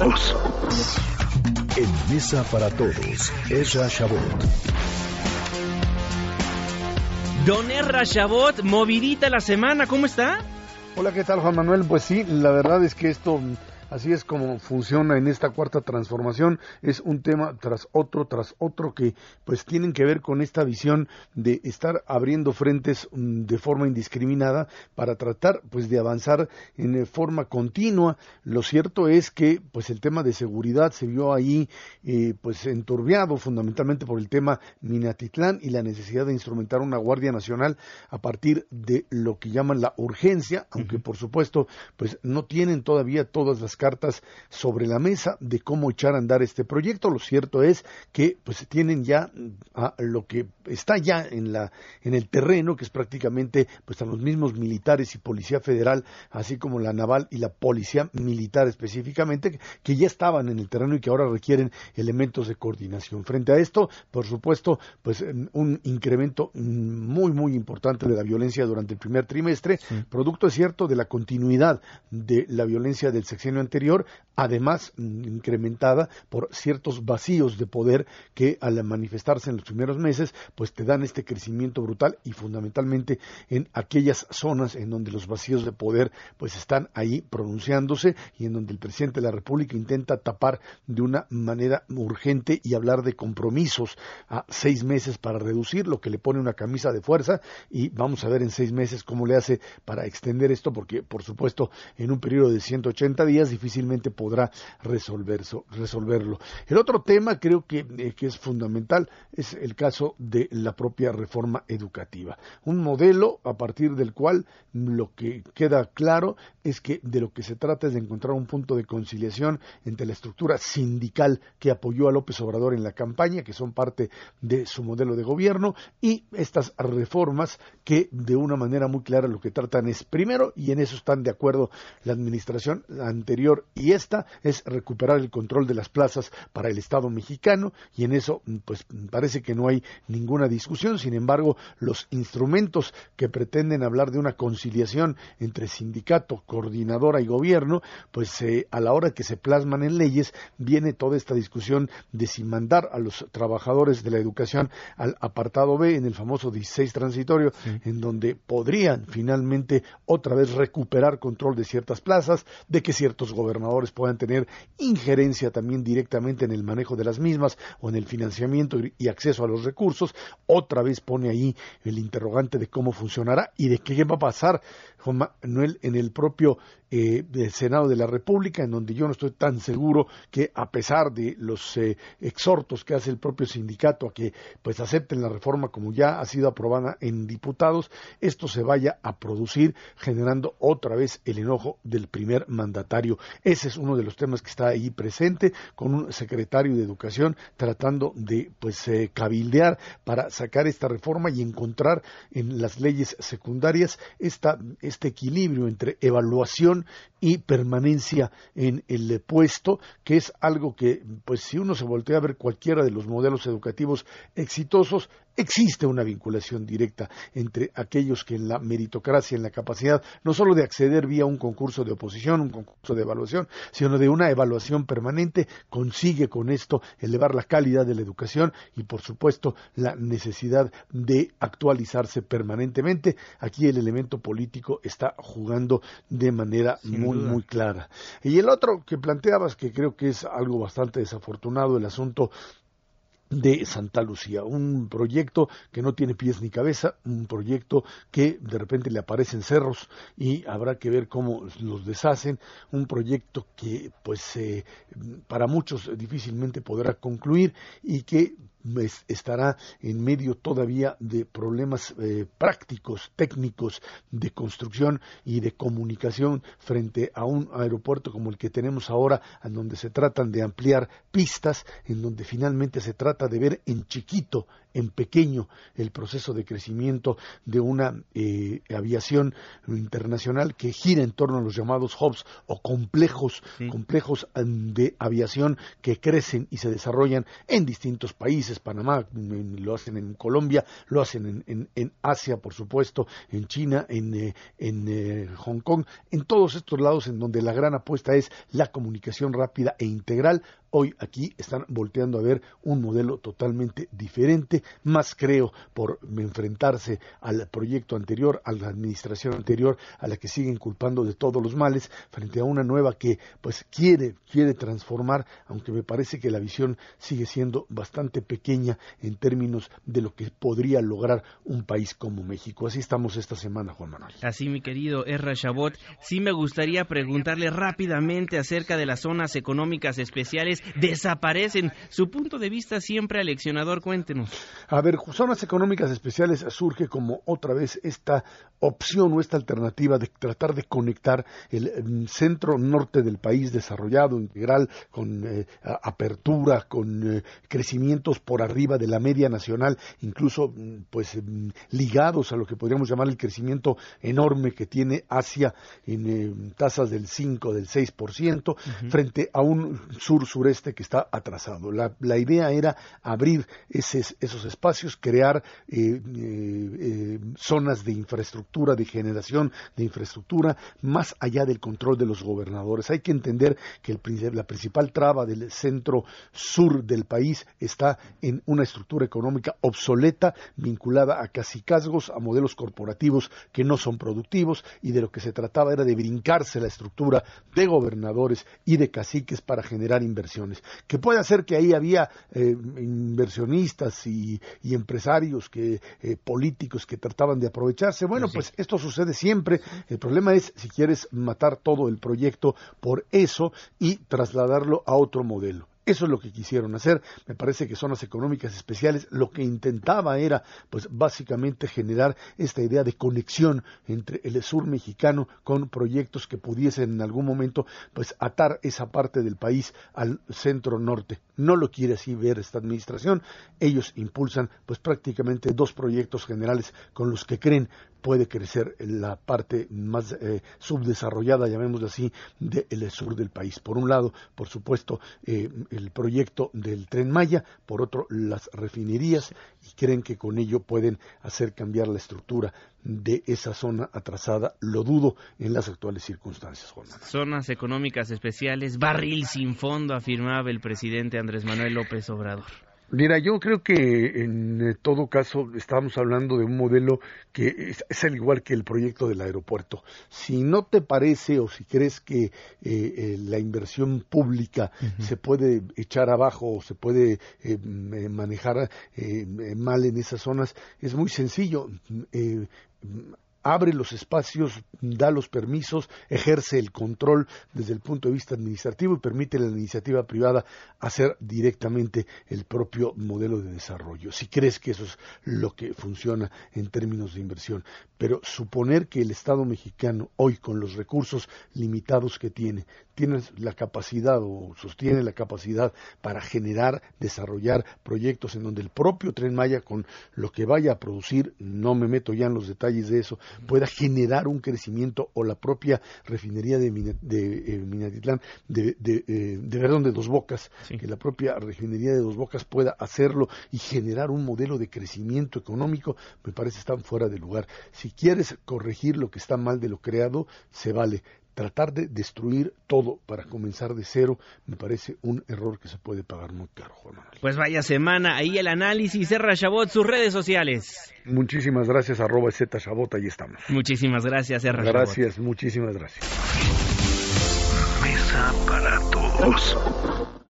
todos. En Mesa para Todos, Ezra Shabot. Don Erra Chabot, movidita la semana, ¿cómo está? Hola, ¿qué tal Juan Manuel? Pues sí, la verdad es que esto Así es como funciona en esta cuarta transformación. Es un tema tras otro, tras otro que pues tienen que ver con esta visión de estar abriendo frentes mm, de forma indiscriminada para tratar pues de avanzar en eh, forma continua. Lo cierto es que pues el tema de seguridad se vio ahí eh, pues enturbiado fundamentalmente por el tema Minatitlán y la necesidad de instrumentar una Guardia Nacional a partir de lo que llaman la urgencia, aunque por supuesto pues no tienen todavía todas las cartas sobre la mesa de cómo echar a andar este proyecto. Lo cierto es que pues tienen ya a lo que está ya en la en el terreno, que es prácticamente pues a los mismos militares y policía federal, así como la naval y la policía militar específicamente, que ya estaban en el terreno y que ahora requieren elementos de coordinación. Frente a esto, por supuesto, pues un incremento muy muy importante de la violencia durante el primer trimestre, producto es cierto de la continuidad de la violencia del sexenio además mm, incrementada por ciertos vacíos de poder que al manifestarse en los primeros meses, pues te dan este crecimiento brutal y fundamentalmente en aquellas zonas en donde los vacíos de poder pues están ahí pronunciándose y en donde el presidente de la República intenta tapar de una manera urgente y hablar de compromisos a seis meses para reducir lo que le pone una camisa de fuerza. Y vamos a ver en seis meses cómo le hace para extender esto porque por supuesto en un periodo de 180 días difícilmente podrá resolverlo. El otro tema creo que, eh, que es fundamental es el caso de la propia reforma educativa. Un modelo a partir del cual lo que queda claro es que de lo que se trata es de encontrar un punto de conciliación entre la estructura sindical que apoyó a López Obrador en la campaña, que son parte de su modelo de gobierno, y estas reformas que de una manera muy clara lo que tratan es primero, y en eso están de acuerdo la administración anterior y esta es recuperar el control de las plazas para el Estado mexicano y en eso pues parece que no hay ninguna discusión. Sin embargo, los instrumentos que pretenden hablar de una conciliación entre sindicato, coordinadora y gobierno, pues eh, a la hora que se plasman en leyes viene toda esta discusión de si mandar a los trabajadores de la educación al apartado B en el famoso 16 transitorio, en donde podrían finalmente otra vez recuperar control de ciertas plazas, de que ciertos gobernadores puedan tener injerencia también directamente en el manejo de las mismas o en el financiamiento y acceso a los recursos, otra vez pone ahí el interrogante de cómo funcionará y de qué va a pasar en el propio eh, Senado de la República, en donde yo no estoy tan seguro que a pesar de los eh, exhortos que hace el propio sindicato a que pues acepten la reforma como ya ha sido aprobada en diputados, esto se vaya a producir generando otra vez el enojo del primer mandatario. Ese es uno de los temas que está ahí presente con un secretario de Educación tratando de pues eh, cabildear para sacar esta reforma y encontrar en las leyes secundarias esta, este equilibrio entre evaluación y permanencia en el puesto, que es algo que, pues si uno se voltea a ver cualquiera de los modelos educativos exitosos, existe una vinculación directa entre aquellos que en la meritocracia, en la capacidad, no solo de acceder vía un concurso de oposición, un concurso de evaluación, sino de una evaluación permanente, consigue con esto elevar la calidad de la educación y, por supuesto, la necesidad de actualizarse permanentemente. Aquí el elemento político está jugando de manera muy, muy clara. Y el otro que planteabas, que creo que es algo bastante desafortunado, el asunto de Santa Lucía, un proyecto que no tiene pies ni cabeza, un proyecto que de repente le aparecen cerros y habrá que ver cómo los deshacen, un proyecto que pues eh, para muchos difícilmente podrá concluir y que estará en medio todavía de problemas eh, prácticos, técnicos de construcción y de comunicación frente a un aeropuerto como el que tenemos ahora, en donde se tratan de ampliar pistas, en donde finalmente se trata de ver en chiquito en pequeño el proceso de crecimiento de una eh, aviación internacional que gira en torno a los llamados hubs o complejos, complejos de aviación que crecen y se desarrollan en distintos países países, Panamá, lo hacen en Colombia, lo hacen en, en, Asia, por supuesto, en China, en, eh, en eh, Hong Kong, en todos estos lados en donde la gran apuesta es la comunicación rápida e integral. Hoy aquí están volteando a ver un modelo totalmente diferente, más creo por enfrentarse al proyecto anterior, a la administración anterior, a la que siguen culpando de todos los males, frente a una nueva que pues quiere, quiere transformar, aunque me parece que la visión sigue siendo bastante pequeña en términos de lo que podría lograr un país como México. Así estamos esta semana, Juan Manuel. Así, mi querido Erra Chabot, sí me gustaría preguntarle rápidamente acerca de las zonas económicas especiales. Desaparecen. Su punto de vista siempre aleccionador, cuéntenos. A ver, zonas económicas especiales surge como otra vez esta opción o esta alternativa de tratar de conectar el mm, centro norte del país desarrollado, integral, con eh, apertura, con eh, crecimientos por arriba de la media nacional, incluso mm, pues mm, ligados a lo que podríamos llamar el crecimiento enorme que tiene Asia en eh, tasas del 5, del 6%, frente a un sur-sureste que está atrasado. La, la idea era abrir esos espacios, crear zonas de infraestructura, de generación de infraestructura, más allá del control de los gobernadores. Hay que entender que la principal traba del centro sur del país está en una estructura económica obsoleta, vinculada a casicazgos, a modelos corporativos que no son productivos y de lo que se trataba era de brincarse la estructura de gobernadores y de caciques para generar inversiones. Que puede ser que ahí había eh, inversionistas y, empresarios que eh, políticos que trataban de aprovecharse. Bueno, pues esto sucede siempre. El problema es si quieres matar todo el proyecto por eso y trasladarlo a otro modelo. Eso es lo que quisieron hacer. Me parece que zonas económicas especiales lo que intentaba era, pues básicamente generar esta idea de conexión entre el sur mexicano con proyectos que pudiesen en algún momento, pues atar esa parte del país al centro norte. No lo quiere así ver esta administración. Ellos impulsan, pues prácticamente dos proyectos generales con los que creen puede crecer la parte más eh, subdesarrollada, llamémoslo así, del sur del país. Por un lado, por supuesto, eh, el proyecto del tren Maya, por otro, las refinerías, y creen que con ello pueden hacer cambiar la estructura de esa zona atrasada. Lo dudo en las actuales circunstancias, Zonas económicas especiales, barril sin fondo, afirmaba el presidente Andrés Manuel López Obrador. Mira, yo creo que en eh, todo caso estamos hablando de un modelo que es, al igual que el proyecto del aeropuerto. Si no te parece o si crees que eh, eh, la inversión pública se puede echar abajo o se puede manejar mal en esas zonas, es muy sencillo abre los espacios, da los permisos, ejerce el control desde el punto de vista administrativo y permite a la iniciativa privada hacer directamente el propio modelo de desarrollo. Si crees que eso es lo que funciona en términos de inversión, pero suponer que el Estado mexicano hoy con los recursos limitados que tiene, tiene la capacidad o sostiene la capacidad para generar, desarrollar proyectos en donde el propio Tren Maya con lo que vaya a producir, no me meto ya en los detalles de eso, pueda generar un crecimiento o la propia refinería de, de eh, Minatitlán, de, de, eh, de Dos Bocas, que la propia refinería de Dos Bocas pueda hacerlo y generar un modelo de crecimiento económico, me parece están fuera de lugar. Si quieres corregir lo que está mal de lo creado, se vale tratar de destruir todo para comenzar de cero me parece un error que se puede pagar muy caro, Juan Manuel. Pues vaya semana, ahí el análisis, Serra Chabot, sus redes sociales. Muchísimas gracias, arroba Z Chabot, ahí estamos. Muchísimas gracias, Serra Gracias, muchísimas gracias. Mesa para todos.